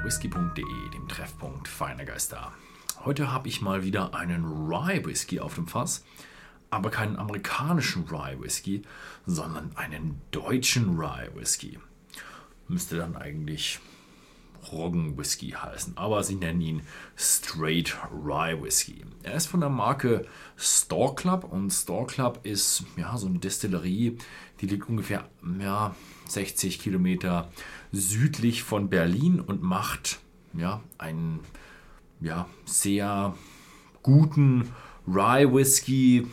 bei whisky.de, dem Treffpunkt feiner Geister. Heute habe ich mal wieder einen Rye Whisky auf dem Fass, aber keinen amerikanischen Rye Whisky, sondern einen deutschen Rye Whisky. Müsste dann eigentlich Roggen Whisky heißen, aber sie nennen ihn Straight Rye Whisky. Er ist von der Marke Store Club und Store Club ist ja so eine Destillerie, die liegt ungefähr ja, 60 Kilometer südlich von Berlin und macht ja einen ja, sehr guten Rye Whisky,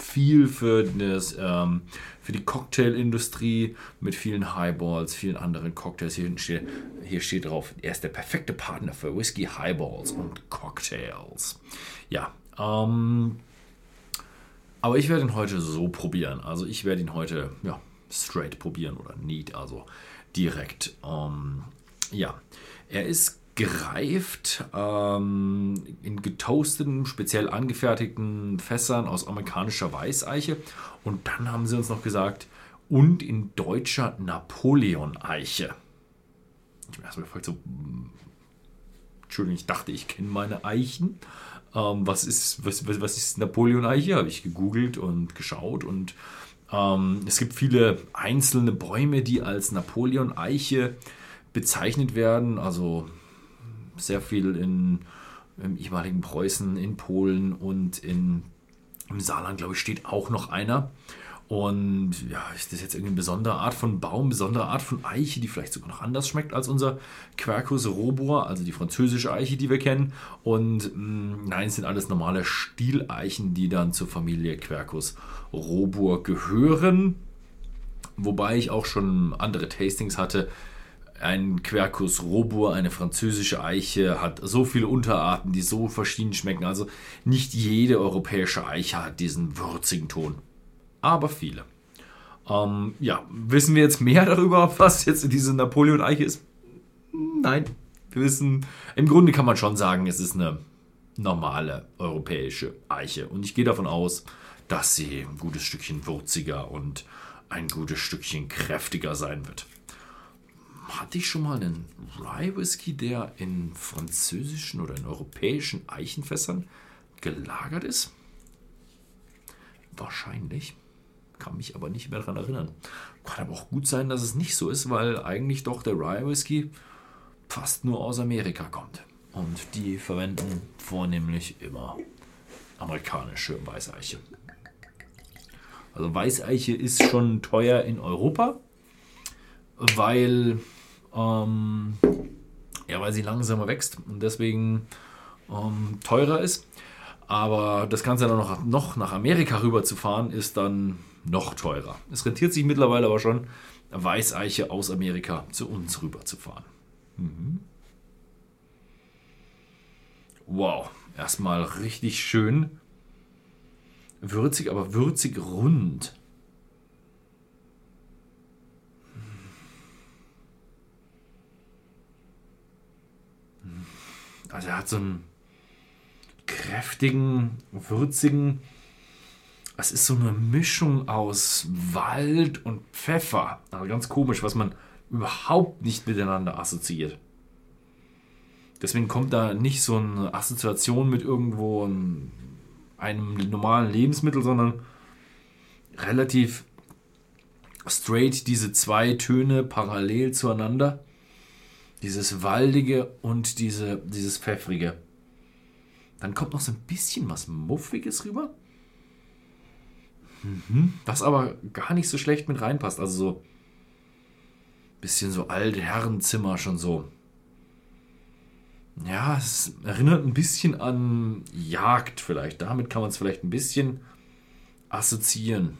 viel für, das, ähm, für die Cocktailindustrie mit vielen Highballs, vielen anderen Cocktails. Hier steht, hier steht drauf, er ist der perfekte Partner für Whisky, Highballs und Cocktails. Ja, ähm, aber ich werde ihn heute so probieren. Also ich werde ihn heute ja, straight probieren oder neat, also direkt. Ähm, ja, er ist gereift ähm, in getoasteten, speziell angefertigten Fässern aus amerikanischer Weißeiche. Und dann haben sie uns noch gesagt, und in deutscher Napoleon-Eiche. Ich bin erstmal so, hm, Entschuldigung, ich dachte, ich kenne meine Eichen. Ähm, was, ist, was, was, was ist Napoleon-Eiche? Habe ich gegoogelt und geschaut und ähm, es gibt viele einzelne Bäume, die als Napoleon-Eiche bezeichnet werden. Also sehr viel in, im ehemaligen Preußen, in Polen und in, im Saarland, glaube ich, steht auch noch einer. Und ja, ist das jetzt eine besondere Art von Baum, besondere Art von Eiche, die vielleicht sogar noch anders schmeckt als unser Quercus robur, also die französische Eiche, die wir kennen. Und mh, mm, nein, es sind alles normale Stieleichen, die dann zur Familie Quercus robur gehören. Wobei ich auch schon andere Tastings hatte, ein Quercus robur, eine französische Eiche, hat so viele Unterarten, die so verschieden schmecken. Also nicht jede europäische Eiche hat diesen würzigen Ton, aber viele. Ähm, ja, wissen wir jetzt mehr darüber, was jetzt diese Napoleon-Eiche ist? Nein, wir wissen, im Grunde kann man schon sagen, es ist eine normale europäische Eiche. Und ich gehe davon aus, dass sie ein gutes Stückchen würziger und ein gutes Stückchen kräftiger sein wird hatte ich schon mal einen Rye Whisky, der in französischen oder in europäischen Eichenfässern gelagert ist? Wahrscheinlich. Kann mich aber nicht mehr daran erinnern. Kann aber auch gut sein, dass es nicht so ist, weil eigentlich doch der Rye Whisky fast nur aus Amerika kommt. Und die verwenden vornehmlich immer amerikanische Weißeiche. Also Weißeiche ist schon teuer in Europa, weil ähm, ja, weil sie langsamer wächst und deswegen ähm, teurer ist. Aber das Ganze dann noch, noch nach Amerika rüber zu fahren, ist dann noch teurer. Es rentiert sich mittlerweile aber schon, Weißeiche aus Amerika zu uns rüber zu fahren. Mhm. Wow, erstmal richtig schön würzig, aber würzig rund. Also er hat so einen kräftigen, würzigen. Es ist so eine Mischung aus Wald und Pfeffer. Also ganz komisch, was man überhaupt nicht miteinander assoziiert. Deswegen kommt da nicht so eine Assoziation mit irgendwo einem normalen Lebensmittel, sondern relativ straight diese zwei Töne parallel zueinander. Dieses Waldige und diese, dieses Pfeffrige. Dann kommt noch so ein bisschen was Muffiges rüber. Mhm. Was aber gar nicht so schlecht mit reinpasst. Also so ein bisschen so alte Herrenzimmer schon so. Ja, es erinnert ein bisschen an Jagd vielleicht. Damit kann man es vielleicht ein bisschen assoziieren.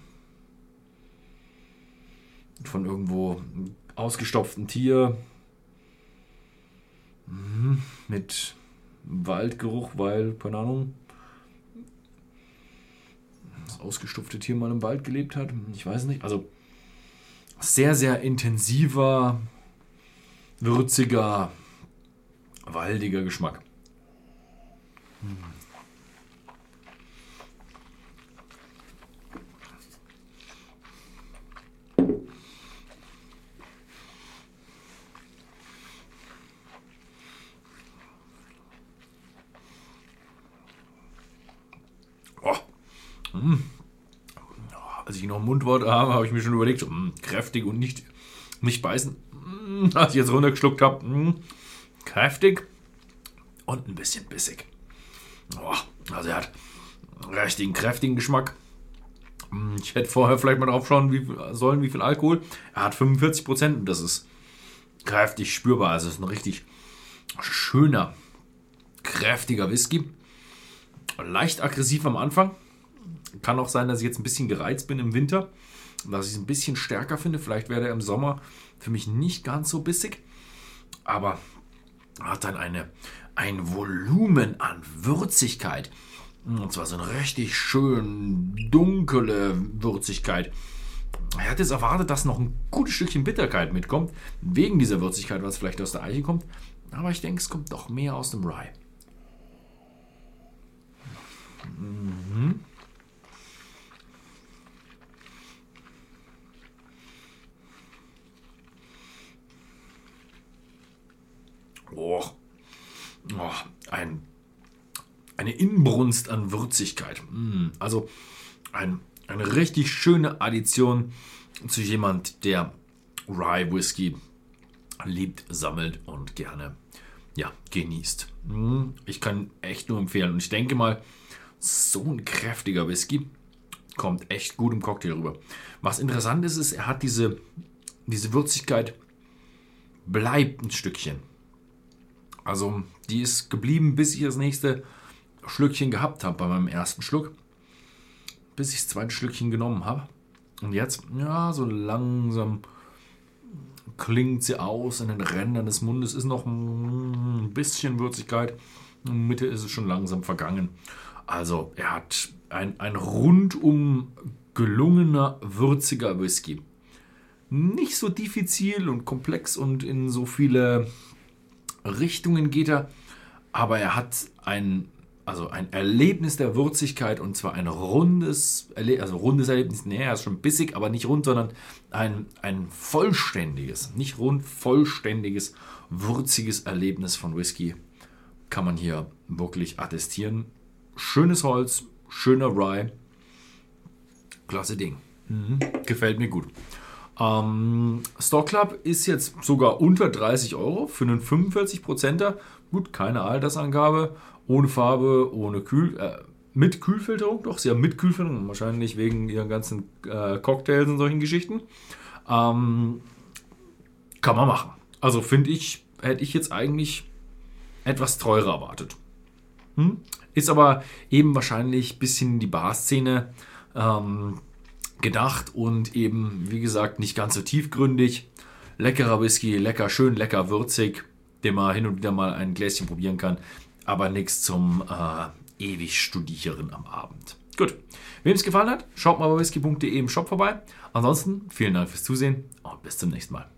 Von irgendwo ausgestopften Tier, Mhm, mit Waldgeruch, weil, keine Ahnung, das ausgestopfte Tier mal im Wald gelebt hat. Ich weiß nicht. Also sehr, sehr intensiver, würziger, waldiger Geschmack. Hm. ich noch Mundwort habe, habe ich mir schon überlegt, mh, hm, kräftig und nicht, nicht beißen. Mh, hm, als ich jetzt runtergeschluckt habe, mh, kräftig und ein bisschen bissig. Oh, also er hat richtigen kräftigen Geschmack. Ich hätte vorher vielleicht mal drauf schauen wie, sollen, wie viel Alkohol. Er hat 45% und das ist kräftig spürbar. Also es ist ein richtig schöner, kräftiger Whisky. Leicht aggressiv am Anfang. Kann auch sein, dass ich jetzt ein bisschen gereizt bin im Winter. Dass ich es ein bisschen stärker finde. Vielleicht wäre er im Sommer für mich nicht ganz so bissig. Aber hat dann eine, ein Volumen an Würzigkeit. Und zwar so eine richtig schön dunkle Würzigkeit. Er hat jetzt erwartet, dass noch ein gutes Stückchen Bitterkeit mitkommt, wegen dieser Würzigkeit, was vielleicht aus der Eiche kommt. Aber ich denke, es kommt doch mehr aus dem Rye. Mhm. Oh. oh, ein, eine Inbrunst an Würzigkeit. Mm, also ein, eine richtig schöne Addition zu jemand, der Rye Whisky liebt, sammelt und gerne ja, genießt. Mm, ich kann echt nur empfehlen. Und ich denke mal, so ein kräftiger Whisky kommt echt gut im Cocktail rüber. Was interessant ist, ist, er hat diese, diese Würzigkeit bleibt ein Stückchen. Also die ist geblieben, bis ich das nächste Schlückchen gehabt habe bei meinem ersten Schluck. Bis ich das zweite Schlückchen genommen habe. Und jetzt, ja, so langsam klingt sie aus in den Rändern des Mundes. Ist noch ein bisschen Würzigkeit. In der Mitte ist es schon langsam vergangen. Also er hat ein, ein rundum gelungener, würziger Whisky. Nicht so diffizil und komplex und in so viele Richtungen geht er, aber er hat ein, also ein Erlebnis der Würzigkeit und zwar ein rundes, Erle also rundes Erlebnis, nee, er ist schon bissig, aber nicht rund, sondern ein, ein vollständiges, nicht rund, vollständiges, würziges Erlebnis von Whisky kann man hier wirklich attestieren. Schönes Holz, schöner Rye, klasse Ding. Mhm. Gefällt mir gut. Ähm, Stock Club ist jetzt sogar unter 30 Euro für einen 45%er. Gut, keine Altersangabe, ohne Farbe, ohne Kühl, äh, mit Kühlfilterung, doch, sie haben mit Kühlfilterung, wahrscheinlich wegen ihren ganzen äh, Cocktails und solchen Geschichten. Ähm, kann man machen. Also finde ich, hätte ich jetzt eigentlich etwas teurer erwartet. Hm? Ist aber eben wahrscheinlich ein bisschen die Barszene. Ähm, gedacht und eben, wie gesagt, nicht ganz so tiefgründig. Leckerer Whisky, lecker, schön lecker, würzig, den man hin und wieder mal ein Gläschen probieren kann, aber nichts zum äh, ewig Studieren am Abend. Gut, wem es gefallen hat, schaut mal bei whisky.de im Shop vorbei. Ansonsten vielen Dank fürs Zusehen und bis zum nächsten Mal.